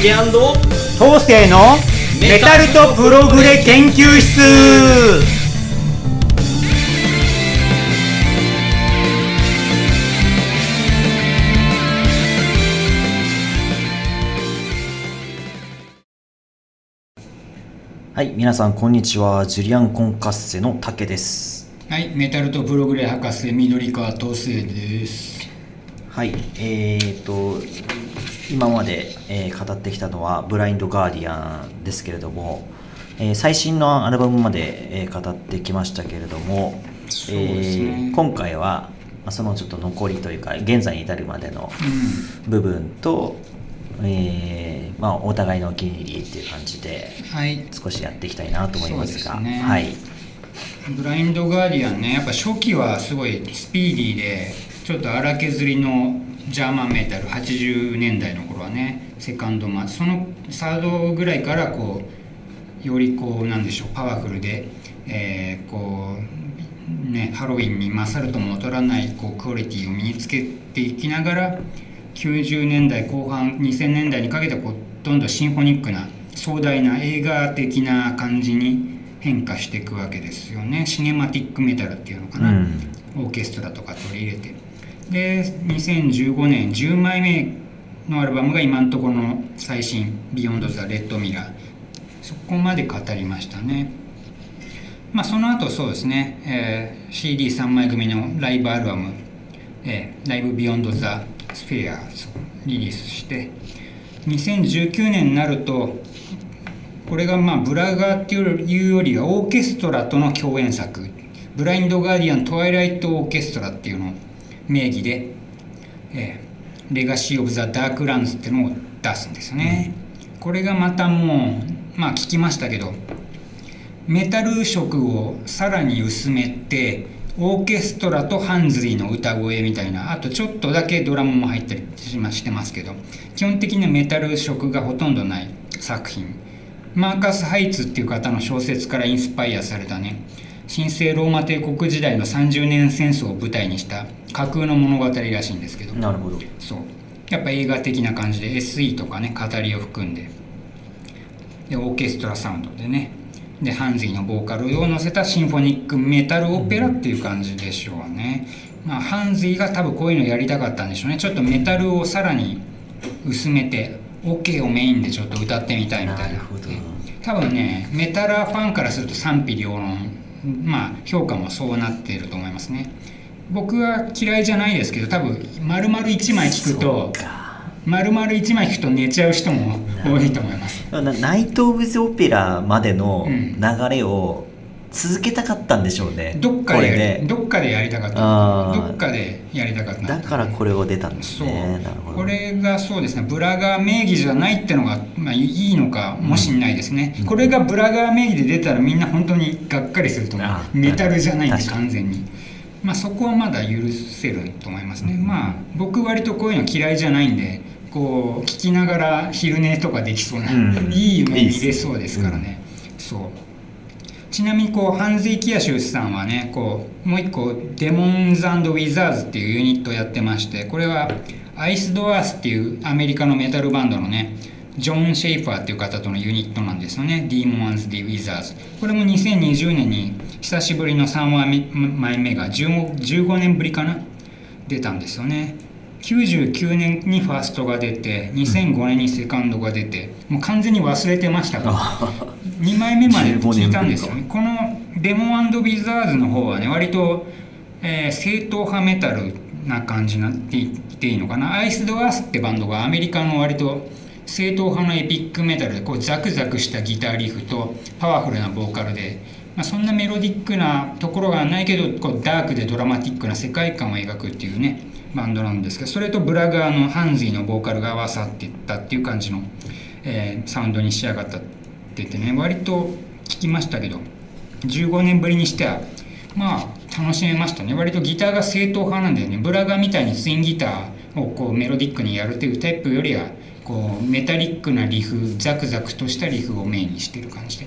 竹東西のメタルとプログレ研究室。はい皆さんこんにちは。ジュリアン・コンカッセの竹です。はい、メタルとプログレ博士緑川東生です。はいえー、と今まで、えー語ってきたのはブラインド・ガーディアンですけれども、えー最新のアルバムまで、えー語ってきましたけれども、えー今回はまあそのちょっと残りというか現在に至るまでのう部分と、えーまあ、お互いのお気に入りっていう感じでん、はい。少しやっていきたいなと思いますが。ねはいブラインドガーディアンね、やっぱ初期はすごいスピーディーで、ちょっと荒削りのジャーマンメタル、80年代の頃はね、セカンドマそのサードぐらいからこう、よりこう、なんでしょう、パワフルで、えーこう、ね、ハロウィンに勝るとも劣らないこうクオリティを身につけていきながら90年代後半2000年代にかけてこうどんどんシンフォニックな壮大な映画的な感じに変化していくわけですよね。シネマティックメタルっていうのかな、うん。オーケストラとか取り入れてで2015年10枚目のアルバムが今のところの最新「 Beyond the Red Mirror」そこまで語りましたね。まあその後そうですね、えー CD3 枚組のライブアルバム「えー Live Beyond the Sphere」をリリースして2019年になるとこれがまあブラガーっていうよりはオーケストラとの共演作「ブラインド・ガーディアン・トワイライト・オーケストラ」っていうのを名義で「えーレガシー・オブ・ザ・ダーク・ランズ」っていうのを出すんですよね。これがまたもうまあ聞きましたけどメタル色をさらに薄めてオーケストラとハンズリーの歌声みたいなあとちょっとだけドラムも入ったりしてますけど基本的にはメタル色がほとんどない作品マーカス・ハイツっていう方の小説からインスパイアされたね神聖ローマ帝国時代の30年戦争を舞台にした架空の物語らしいんですけど。なるほど。そう。やっぱ映画的な感じで SE とかね語りを含んで。でオーケストラサウンドでね。でハンズィのボーカルを乗せたシンフォニックメタルオペラっていう感じでしょうね、まあ、ハンズィが多分こういうのやりたかったんでしょうね。ちょっとメタルをさらに薄めて OK をメインでちょっと歌ってみたいみたいな。なるほど。多分ねメタラーファンからすると賛否両論まあ評価もそうなっていると思いますね。僕は嫌いじゃないですけど多分丸々1枚聞くと丸々1枚聞くと寝ちゃう人も多いと思います。なナイト・オブ・ザ・オペラまでのうん。流れを続けたかったんでしょうね、どっかでやりでどっかでやりたかった。どっかでやりたかった。だからこれを出たんですそう。ねこれがそうですね。ブラガー名義じゃないってのが、まあ、いいのかもしんないですね、うん。これがブラガー名義で出たらみんな本当にがっかりすると思う。あメタルじゃないんで完全に。まあそこはまだ許せると思いますね。まあ僕割とこういうの嫌いじゃないんでこう聞きながら昼寝とかできそうな、うん。いい夢見れそうですからね、そうちなみにこうハンズィ・キアシュさんはねこうもう一個デモンズウィザーズっていうユニットをやってましてこれはアイスドアースっていうアメリカのメタルバンドのねジョン・シェイファーっていう方とのユニットなんですよね。ディーモンズ・ディ・ウィザーズ。これも2020年に久しぶりの3枚目が 15, 15年ぶりかな？出たんですよね。99年にファーストが出て2005年にセカンドが出てもう完全に忘れてましたが2 枚目まで聞いたんですよね。このデモウィザーズの方はね割と、えー正統派メタルな感じになって言っていいのかな。アイスドアースってバンドがアメリカの割と正統派のエピックメタルでこうザクザクしたギターリフとパワフルなボーカルで、まあ、そんなメロディックなところがないけどこうダークでドラマティックな世界観を描くっていうねバンドなんですけどそれとブラガーのハンズィのボーカルが合わさっていったっていう感じの、えーサウンドに仕上がったって言ってね割と聞きましたけど15年ぶりにしてはまあ楽しめましたね。割とギターが正統派なんだよね。ブラガーみたいにツインギターをこうメロディックにやるっていうタイプよりはこうメタリックなリフザクザクとしたリフをメインにしてる感じで。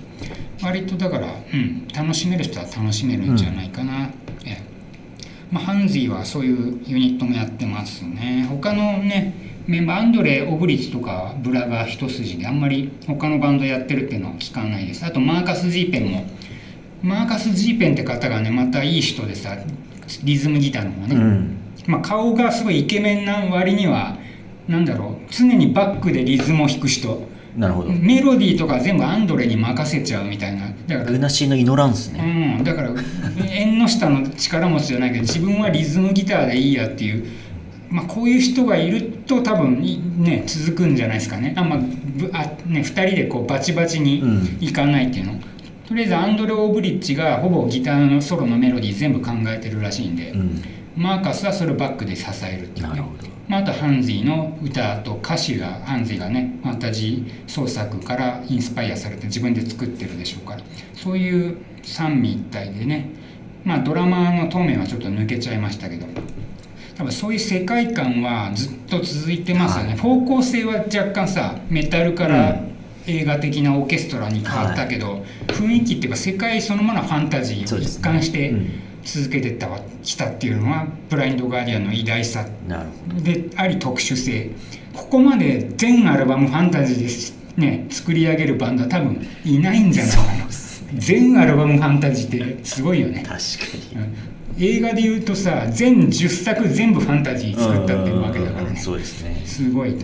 割とだから、うん、楽しめる人は楽しめるんじゃないかな、ええまあ、ハンズィはそういうユニットもやってますね。他のねメンバーアンドレ・オブリッツとかブラが一筋であんまり他のバンドやってるっていうのは聞かないです。あとマーカス・ジーペンもマーカス・ジーペンって方がねまたいい人でさリズムギターの方ね、うん。まあ、顔がすごいイケメンな割にはなんだろう常にバックでリズムを弾く人なるほど。メロディーとか全部アンドレに任せちゃうみたいな。だからルナシーのイノランスね、うん、だから縁の下の力持ちじゃないけど自分はリズムギターでいいやっていう、まあ、こういう人がいると多分いね続くんじゃないですかね。あ、まあぶあね、2人でこうバチバチにいかないっていうの、とりあえずアンドレ・オーブリッジがほぼギターのソロのメロディー全部考えてるらしいんで、うんマーカスはそれをバックで支えるっていうね。まあ、あとハンズィの歌と歌詞がハンズィがねファンタジー創作からインスパイアされて自分で作ってるでしょうから。そういう三位一体でねまあドラマの当面はちょっと抜けちゃいましたけど多分そういう世界観はずっと続いてますよね、はい。方向性は若干さメタルからうん。映画的なオーケストラに変わったけど、雰囲気っていうか世界そのものはファンタジーを一貫してうん続けてったたっていうのはブラインド・ガーディアンの偉大さ。であり特殊性。ここまで全アルバムファンタジーです。ね作り上げるバンドは多分いないんじゃないかな、全アルバムファンタジーってすごいよね。ど、確かに。うん。映画で言うとさ全10作全部ファンタジー作ったっていうわけだからね。そうですね。すごい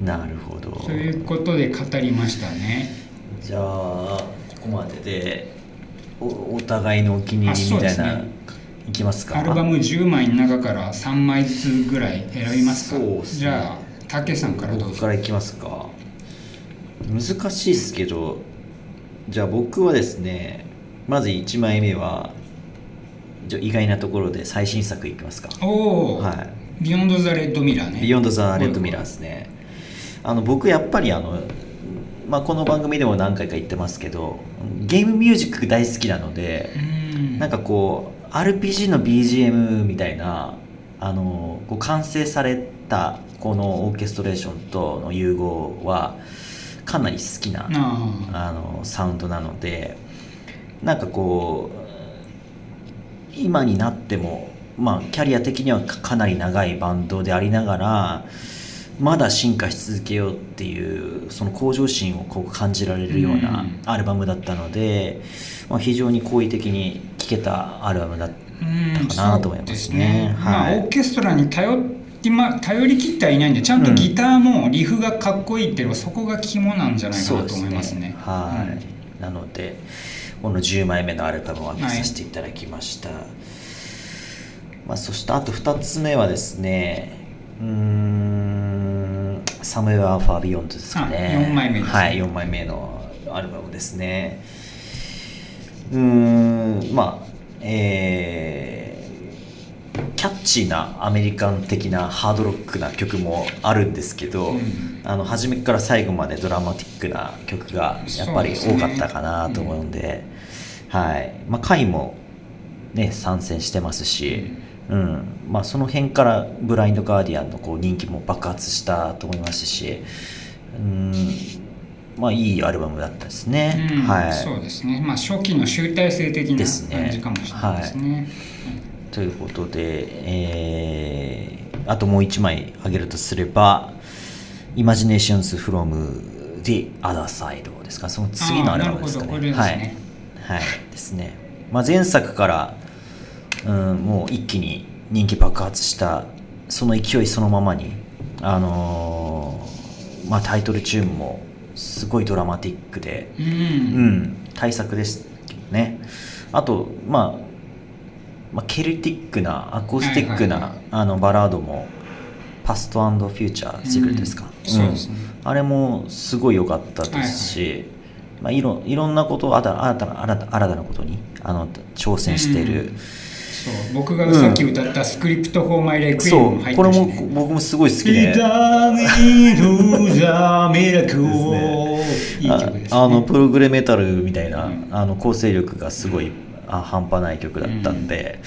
なるほど。ということで語りましたね。じゃあここまででおお互いのお気に入りみたいな、ねいきますか？アルバム10枚の中から3枚ずつぐらい選びますか？そうっすね。じゃあ竹さんからどうぞ。僕からいきますか。難しいっすけどじゃあ僕はですねまず1枚目はじゃあ意外なところで最新作いきますか。おお、はい。 Beyond the Red Mirror ね。 Beyond the Red Mirror ですね。あの僕やっぱりあの、まあ、この番組でも何回か言ってますけどゲームミュージック大好きなのでうん。なんかこう RPG の BGM みたいなあのこう完成されたこのオーケストレーションとの融合はかなり好きなああのサウンドなのでなんかこう今になってもまあキャリア的にはかかなり長いバンドでありながらまだ進化し続けようっていうその向上心をこう感じられるようなうん。アルバムだったので、まあ、非常に好意的に聴けたアルバムだったうんかなと思いますね。そうですまあ、はい。オーケストラに頼って、まあ、頼り切ってはいないんでちゃんとギターもリフがかっこいいっていうのはそこが肝なんじゃないかなと思いますね。はい、なのでこの10枚目のアルバムを挙げさせていただきました、まあ、そしてあと2つ目はですねうーん「サムエア・ファー・ビヨンド」ですかね。あ四枚目ですね。はい4枚目のアルバムですねうーんまあえーキャッチーなアメリカン的なハードロックな曲もあるんですけど、うん。あの初めから最後までドラマティックな曲がやっぱり多かったかなと思うんではい。まあ回もね参戦してますし、うん。まあ、その辺からブラインド・ガーディアンのこう人気も爆発したと思いますしうんまあいいアルバムだったですね、うんはい。そうですね、まあ、初期の集大成的なですね。感じかもしれないですね。ということで、えーあともう一枚挙げるとすれば「Imaginations from the Other Side」ですか？その次のアルバムですかね。あーなるほど。これですね。はい、はい、ですね、まあ、前作から、うん、もう一気に人気爆発したその勢いそのままにあのーまあ、タイトルチューンもすごいドラマティックで。うん。うん、大作ですけどね。あと、まあ、まあケルティックなアコースティックな、はいはいはい。あのバラードも「 Past Future Secret ですか、うん。そうですね。あれもすごい良かったですし、まあ、いろいろんなこと新た新たな新た新たなことにあの挑戦している、そう僕がさっき歌った「スクリプト・フォー・マイ・レクイエそム」も入うこれもってるしね。僕もすごい好きで。いい曲です、ね、ああのプログレメタルみたいな、うん。あの構成力がすごいあ半端ない曲だったんで、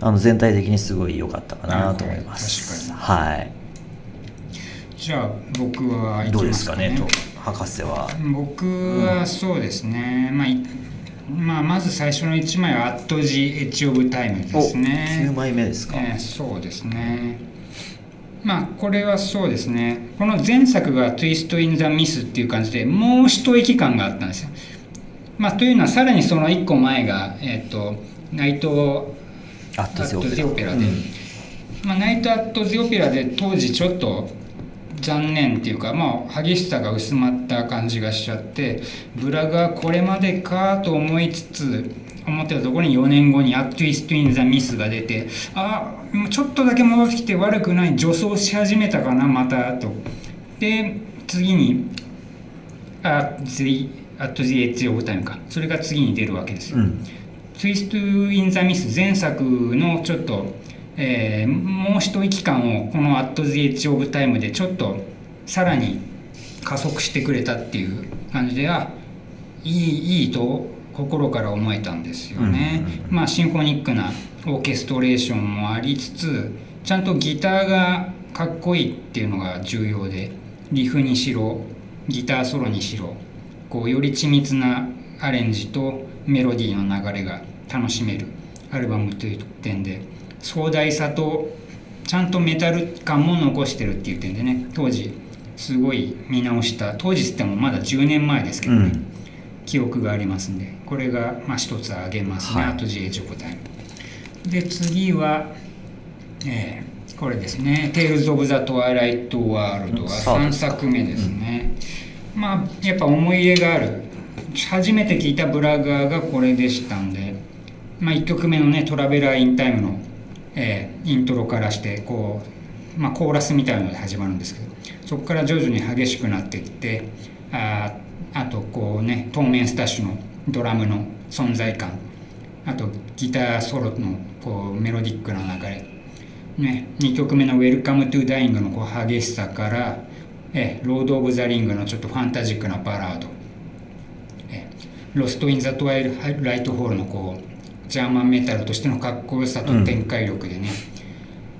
あの全体的にすごい良かったかなと思います。はい。じゃあ僕は行きどうでますかねと博士は。僕はそうですね、まあいまあ、まず最初の1枚は「アット・ジ・エッジ・オブ・タイム」ですね。お9枚目ですか。えーそうですね、まあ、いまあ、まず最初の1枚は「アット・ジ・エッジ・オブ・タイム」ですね、えーそうですね。まあ、まず最初の1枚は「アット・ジ・エッジ・オブ・タイム」ですねえーそうですねまあまあこれはそうですね。この前作が「Twist in the Miss」っていう感じでもう一息感があったんですよ。まあ、というのはさらにその1個前が、えーと、ナイト・アット・ゼオペラで、うん、まあ、ナイト・アット・ゼオペラで当時ちょっと残念っていうかまあ激しさが薄まった感じがしちゃってブラがこれまでかと思いつつ思ってたところに4年後に「アット・イスト・イン・ザ・ミス」が出てああちょっとだけ戻ってきて悪くない助走し始めたかなまたと。で次に「アット・アット・ジ・エッジ・オブ・タイム」か。それが次に出るわけですよ、うん、ツイスト・イン・ザ・ミス前作のちょっと、えー、もう一息感をこの「アット・ジ・エッジ・オブ・タイム」でちょっとさらに加速してくれたっていう感じであいいいいと心から思えたんですよね、うん、まあシンフォニックなオーケストレーションもありつつちゃんとギターがかっこいいっていうのが重要でリフにしろギターソロにしろこうより緻密なアレンジとメロディーの流れが楽しめるアルバムという点で壮大さとちゃんとメタル感も残してるっていう点でね。当時すごい見直した。当時っつってもまだ10年前ですけどね、うん。記憶がありますんで。これがまあ一つ挙げますね、はい、あと GH 答えで次は、えー、これですね「Tales of the Twilight World」は3作目ですね、うん、まあやっぱ思い入れがある。初めて聞いたブラガーがこれでしたんで、まあ、1曲目のね「 Traveler in Time の」えー、イントロからしてこう、まあ、コーラスみたいなので始まるんですけどそこから徐々に激しくなっていってああとこうねトーメン・スタッシュのドラムの存在感あとギターソロのこうメロディックな流れ、ね、2曲目の「Welcome to Dying」のこう激しさから「え Lord of the Ring」のちょっとファンタジックなバラード「え Lost in the Twilight Hall」のこうジャーマンメタルとしてのかっこよさと展開力でね、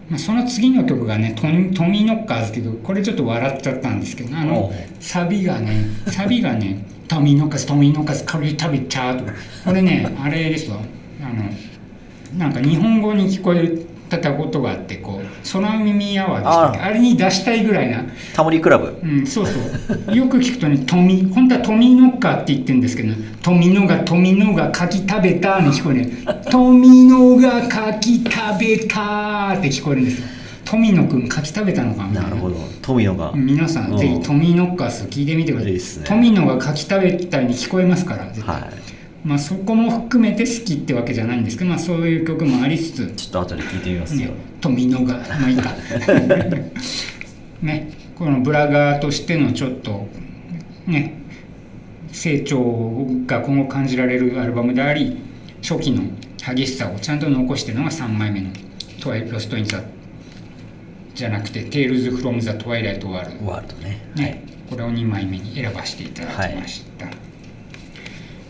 うん、まあ、その次の曲がね Tommy Tommyknockers けどこれちょっと笑っちゃったんですけどあのサビがねサビがね「Tommyknockers Tommyknockers カリー・タビチャー」とこれねあれですよあのなんか日本語に聞こえたことがあってこう空耳アワーでしたっけあれに出したいぐらいな。タモリクラブ。うんそうそう。よく聞くとね「トミ」本当は「トミノッカー」って言ってるんですけど「トミノがトミノが柿食べた」に聞こえる「トミノが柿食べた」って聞こえるんですよ。富野くん柿食べたのかな？なるほど。富野が。皆さんぜひトミノッカース聞いてみてください、ね、富野が柿食べたに聞こえますから絶対、はいまあ、そこも含めて好きってわけじゃないんですけど、まあ、そういう曲もありつつ。ちょっと後で聞いてみますよ、富野がまあいいか ねこのブラガーとしてのちょっとね成長が今後感じられるアルバムであり初期の激しさをちゃんと残してるのが3枚目の「トワイロスト・イン・ザ」じゃなくて「テイルズ・フロム・ザ・トワイライト・ワールド」ワールドね。ね、はい、これを2枚目に選ばせていただきました、はい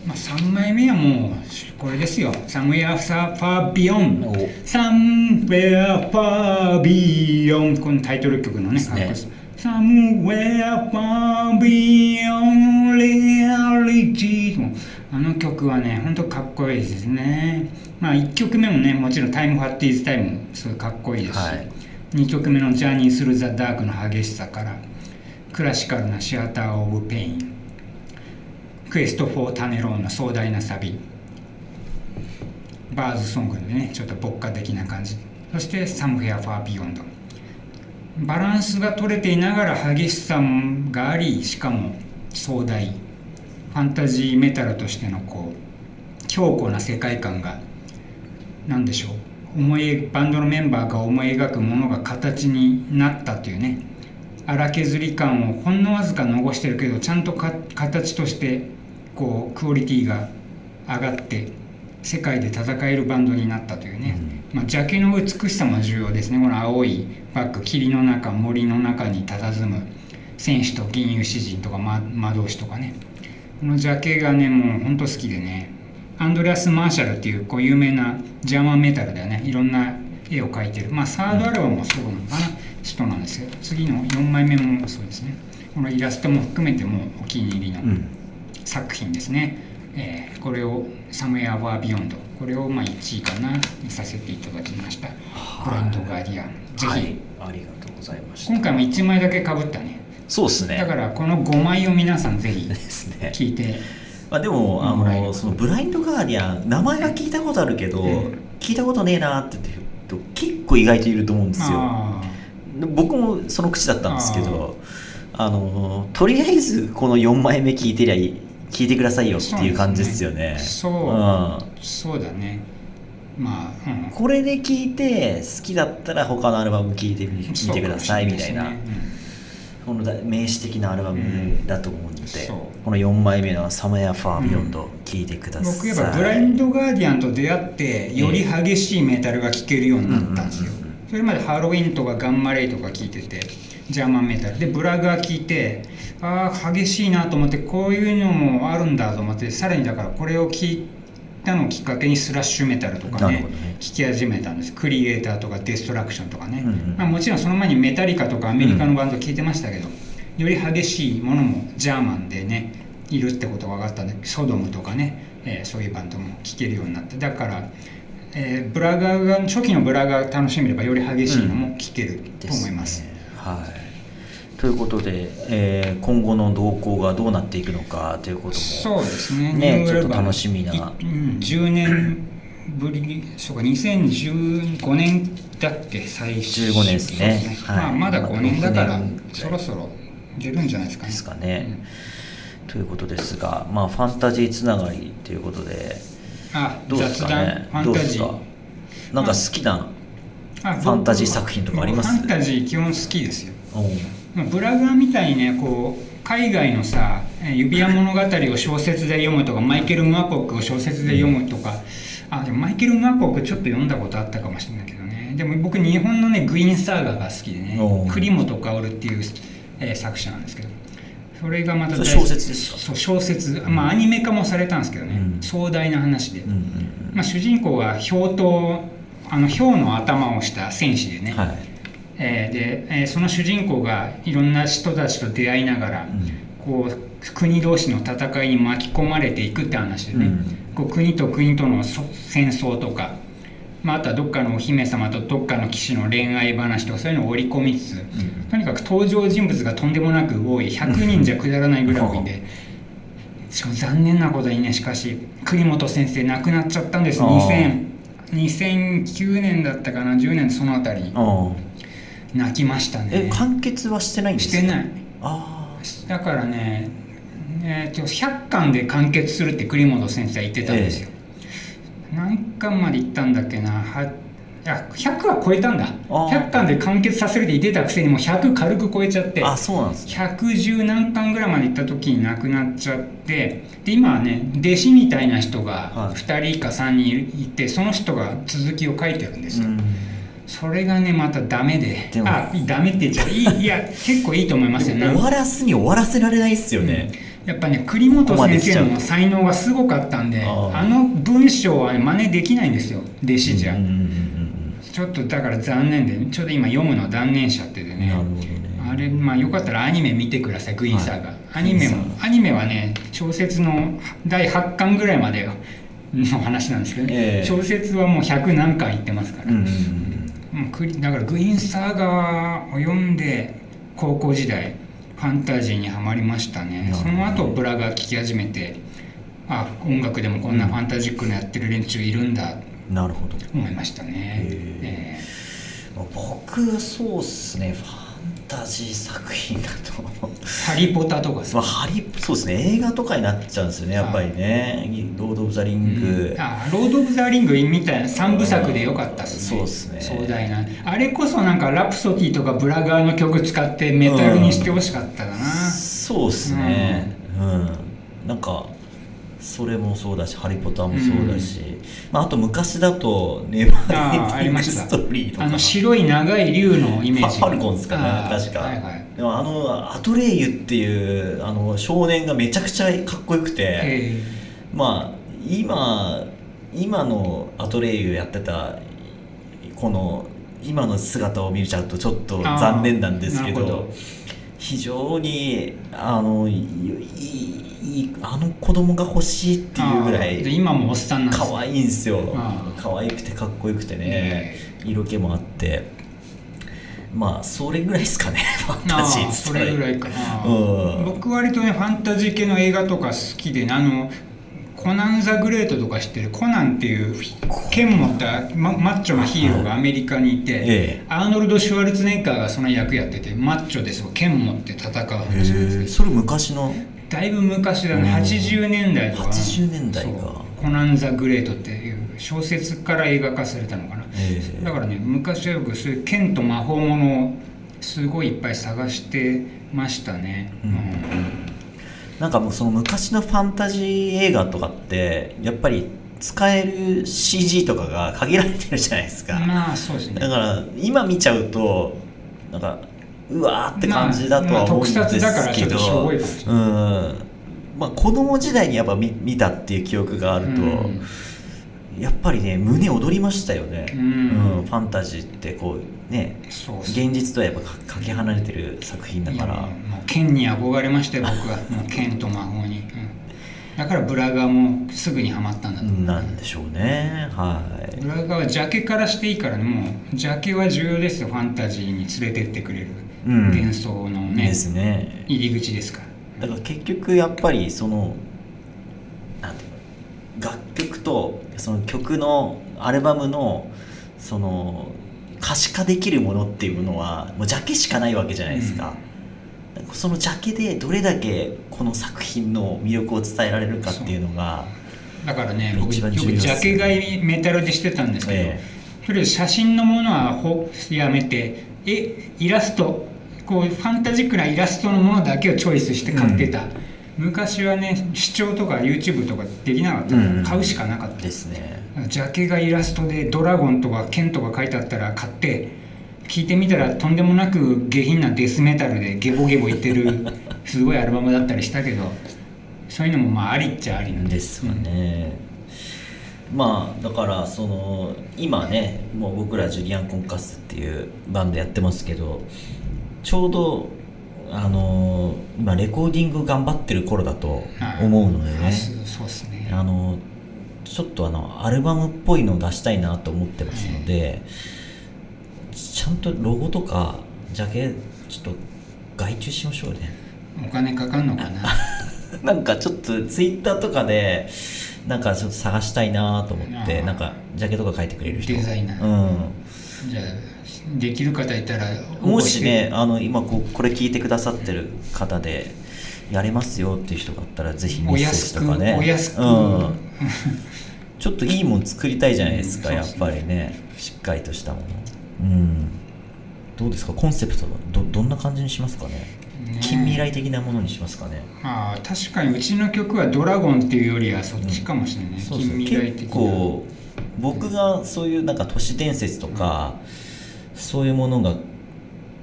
まあ、3枚目はもうこれですよ「Somewhere Far Beyond」「Somewhere Far Beyond」このタイトル曲のねね。Somewhere Far Beyond Reality あの曲はねほんとかっこいいですね。まあ1曲目もねもちろん「Time What Is Time」もすごいかっこいいですし、はい、2曲目の「ジャーニー・スルー・ザ・ダーク」の激しさからクラシカルな「シアター・オブ・ペイン」Quest for Tanelorn の壮大なサビ。 Bard's Song でねちょっと牧歌的な感じ。そして「 Somewhere Far Beyond」バランスが取れていながら激しさがありしかも壮大。ファンタジーメタルとしてのこう強固な世界観が何でしょう。思いバンドのメンバーが思い描くものが形になったというね。荒削り感をほんのわずか残してるけどちゃんと形としてこうクオリティが上がって世界で戦えるバンドになったというね、うん、まあ、ジャケの美しさも重要ですね。この青いバック霧の中森の中に佇む戦士と銀融詩人とか魔導士とかね。このジャケがねもうほんと好きでね。アンドレアス・マーシャルっていうこう有名なジャーマンメタルではね。いろんな絵を描いてる。まあサードアルバムもそうなのかな。人なんですけど。次の4枚目もそうですね。このイラストも含めてもお気に入りの、うん作品ですね。えーこれを「 Somewhere Far Beyond」これをまあ1位かなにさせていただきました「ブラインド・ガーディアン」ぜひ、はい、ありがとうございました。今回も1枚だけかぶったね。そうですね。だからこの5枚を皆さんぜひですね。聞いてまあ、でもあのそのブラインドガーディアン名前は聞いたことあるけど、うん。聞いたことねえなって言って結構意外といると思うんですよ。あ僕もその口だったんですけどあのとりあえずこの4枚目聞いてりゃいい聞いてくださいよっていう感じですよね。そううん。ーそうだね。まあ、うん、これで聞いて好きだったら他のアルバム聞いてみ聞いてくださいみたいな、このだ名詞的なアルバムだと思うので、そう。この4枚目の「 Somewhere Far Beyond」聞いてください、僕やっぱブラインド・ガーディアンと出会ってより激しいメタルが聴けるようになったんですよ。うんうんうんうん。それまでハロウィンとかガンマレイとか聴いててジャーマンメタル。でブラガー聴いてああ激しいなと思ってこういうのもあるんだと思ってさらにだからこれを聞いたのをきっかけにスラッシュメタルとかねなるほどね。聴き始めたんです。クリエイターとかデストラクションとかね、うんうんまあ、もちろんその前にメタリカとかアメリカのバンド聴いてましたけど、より激しいものもジャーマンでねいるってことが分かったんでソドムとかね、えーそういうバンドも聴けるようになって。だから、えーブラガーが初期のブラガー楽しめればより激しいのも聴けると思います,、ね。はい、ということで、えー今後の動向がどうなっていくのかということもそうですね。ねちょっと楽しみな。いうん、10年ぶりそうか2015年だっけ最初。15年ですね。そうはい。まあ、まだ5年だからまだ6年ぐらいそろそろ出るんじゃないですかね。ですかね、ということですが、まあ、ファンタジーつながりということであどうですかね？ファンタジー。どうですか？なんか好きなあファンタジー作品とかあります？僕ファンタジー基本好きですよブラガーみたいにねこう海外のさえー指輪物語を小説で読むとかマイケル・ムアコックを小説で読むとか、あでもマイケル・ムアコックちょっと読んだことあったかもしれないけどね。でも僕日本のねグイーンサーガが好きでね栗本薫っていう、えー作者なんですけどそれがまた小説ですか？そう小説。まあアニメ化もされたんですけどね、うん。壮大な話で、うんうんまあ、主人公は氷刀あの氷の頭をした戦士でね、うんはいえーで、えーその主人公がいろんな人たちと出会いながら、うん。こう国同士の戦いに巻き込まれていくって話でね、うん。こう国と国とのそ戦争とか、まあ、あとはどっかのお姫様とどっかの騎士の恋愛話とかそういうのを織り込みつつ、とにかく登場人物がとんでもなく多い。100人じゃくだらないぐらい多いんで。しかも残念なことにねしかし栗本先生亡くなっちゃったんです。あー。2000 2009年だったかな10年そのあたり泣きましたあえね完結はしてないんですか？してない。あだからね、えーと100巻で完結するって栗本先生は言ってたんですよ、何巻まで行ったんだっけな？はいや100は超えたんだ。あー。100巻で完結させるって言ってたくせにもう100軽く超えちゃって。ああそうなんですね。110何巻ぐらいまで行った時に亡くなっちゃって。で今はね弟子みたいな人がはい。2人か3人いてその人が続きを書いてるんですよ、うんそれがねまたダメで。でも。あダメって言っちゃう。いいいや結構いいと思いますよ。ね終わらすに終わらせられないですよね、やっぱね栗本先生の才能がすごかったんであの文章は、ね、真似できないんですよ。弟子じゃ、うんうんうんちょっとだから残念でちょっと今読むの断念しちゃっててね。ね。あれまあよかったらアニメ見てくださいグイーンサーガ、はいアニメもアニメはね小説の第8巻ぐらいまでの話なんですけどね、ええ。小説はもう100何巻いってますから、うんうんうんだからグイーンサーガを読んで高校時代ファンタジーにはまりましたね。その後ブラが聴き始めてあ音楽でもこんなファンタジックなやってる連中いるんだ。うんなるほど。思いましたね、へえ僕はそうっすね。ファンタジー作品だとーハリー・ポッター」とかさまあ、ハリそうですね。映画とかになっちゃうんですよねやっぱりね「ロード・オブ・ザ・リング」あロード・オブ・ザ・リングみたいな3部作でよかったっすね。そうっすね。壮大な。あれこそなんかラプソディとかブラガーの曲使ってメタルにしてほしかったかな、そうですね。うん、なんかそれもそうだし「ハリー・ポッター」もそうだし、まあ、あと昔だと「ネバーエンディング・ストーリー」とか。あの白い長い竜のイメージ。ファルコンですかね確か、はいはい。でもあのアトレイユっていうあの少年がめちゃくちゃかっこよくて、えまあ今今のアトレイユやってたこの今の姿を見ちゃうとちょっと残念なんですけど。非常にあのいいいいあの子供が欲しいっていうぐらい今もおっさんなんです。可愛いんですよ。可愛くてかっこよくてね。え色気もあって。まあそれぐらいですかね。ファンあタジーあそれぐらいかな、うん。僕割とねファンタジー系の映画とか好きであのコナン・ザ・グレートとか知ってる？コナンっていう剣持ったママッチョなヒーローがアメリカにいて、ええ。アーノルド・シュワルツェネッガーがその役やっててマッチョです剣持って戦うんですそれ昔の？だいぶ昔だね。うん。80年代とか。80年代か。コナン・ザ・グレートっていう小説から映画化されたのかな、ええ。だからね昔はよくそういう剣と魔法ものをすごいいっぱい探してましたね、うん。なんかもうその昔のファンタジー映画とかってやっぱり使える CG とかが限られてるじゃないですか、まあそうですね。だから今見ちゃうとなんかうわーって感じだとは思うんですけど、まあ子供時代にやっぱ見見たっていう記憶があると、うん。やっぱりね胸躍りましたよね、うん。ファンタジーってこうね現実とはやっぱかかけ離れてる作品だから。もう剣に憧れましたよ 僕は。もう剣と魔法に、うん。だからブラガーもすぐにはまったんだとなんでしょうね。はい。ブラガーはジャケからしていいからねもうジャケは重要ですよファンタジーに連れてってくれる。うん幻想のね、ですね。入り口ですから。だから結局やっぱりそのなんていうの？楽曲とその曲のアルバムのその可視化できるものっていうものはもうジャケしかないわけじゃないですか、そのジャケでどれだけこの作品の魅力を伝えられるかっていうのがだからね僕よくジャケ買いメタルでしてたんですけど、え。とりあえず写真のものはほやめてえイラスト。こうファンタジックなイラストのものだけをチョイスして買ってた、昔はね視聴とか YouTube とかできなかった。から、うん。買うしかなかった。ですね。ジャケがイラストでドラゴンとか剣とか書いてあったら買って聞いてみたらとんでもなく下品なデスメタルでゲボゲボ言ってる すごいアルバムだったりしたけどそういうのもまあありっちゃありなんでですかね、まあだからその今ねもう僕らジュリアン・コンカスっていうバンドやってますけどちょうどあの今レコーディング頑張ってる頃だと思うのでね、あそうそうですね。あのちょっとあのアルバムっぽいのを出したいなと思ってますので、ちゃんとロゴとかジャケちょっと外注しましょうね。お金かかんのかな？なんかちょっとツイッターとかでなんかちょっと探したいなと思ってなんかジャケとか書いてくれる人。デザイナー。うん。じゃあできる方いたらもしねあの今ここれ聞いてくださってる方でやれますよっていう人があったらぜひメッセージとかね。お安くうん、ちょっといいもん作りたいじゃないですか、うん。やっぱりね。しっかりとしたもの。うんどうですか？コンセプトはどどんな感じにしますかね？ね。近未来的なものにしますかね？まあ確かにうちの曲はドラゴンっていうよりはそっちかもしれない、そうそう。近未来的結な構僕がそういうなんか都市伝説とか、そういうものが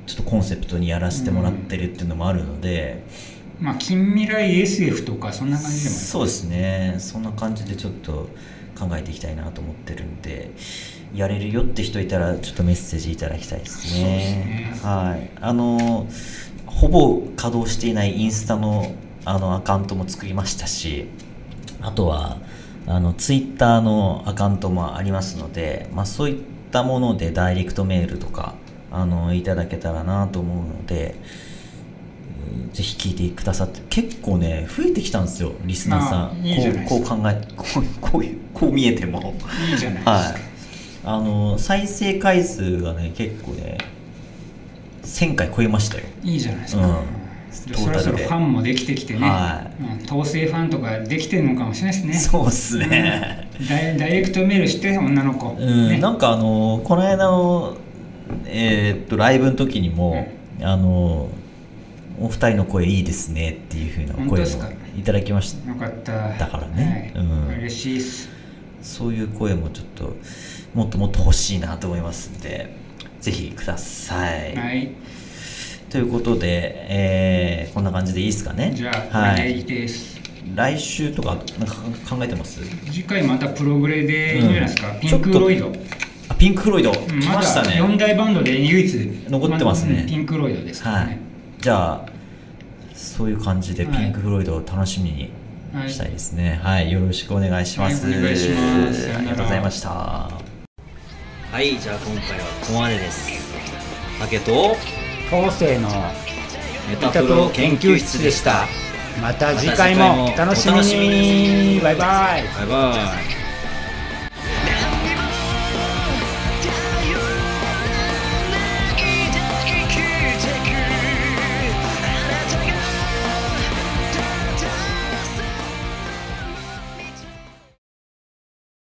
ちょっとコンセプトにやらせてもらってるっていうのもあるので、まあ近未来 SF とかそんな感じでも。そうですね。そんな感じでちょっと考えていきたいなと思ってるんでやれるよって人いたらちょっとメッセージいただきたいですね。すね。はい。あのほぼ稼働していないインスタのあのアカウントも作りましたしあとはあのツイッターのアカウントもありますので、まあ、そういったものでダイレクトメールとかあのいただけたらなと思うのでうんぜひ聞いてくださって結構ね増えてきたんですよリスナーさん。こう考えこうこういうこう見えても。いいじゃないですか、はいあの再生回数がね結構ね1000回超えましたよ。いいじゃないですか、うん。そろそろファンもできてきてね、はうん統制ファンとかできてるのかもしれないですね。そうっすね、うん。ダイダイレクトメールして女の子、うん。ね。なんかあのこの間のえーっとライブの時にも、あのお二人の声いいですねっていうふうな声も本当ですか？いただきました。よかった。だからね。はい。うん。嬉しいっす。そういう声もちょっともっともっと欲しいなと思いますんでぜひください、はい。ということで、えーこんな感じでいいですかね？じゃあはい、来週とかなんか考えてます？次回またプログレでいいんじゃないですか、うん。ピンク・ロイド、あピンク・フロイド、うん来ましたね、4大バンドで唯一。残ってますね。うんピンク・ロイドですからね、じゃあそういう感じではい。ピンク・フロイドを楽しみにはいしたいですね。はい、よろしくお願いします、はいお願いします。ありがとうございましたはいじゃあ今回はここまでです。竹と後世のメタプロ研究室でした。また次回もお楽しみに。バイバイ。バイバイ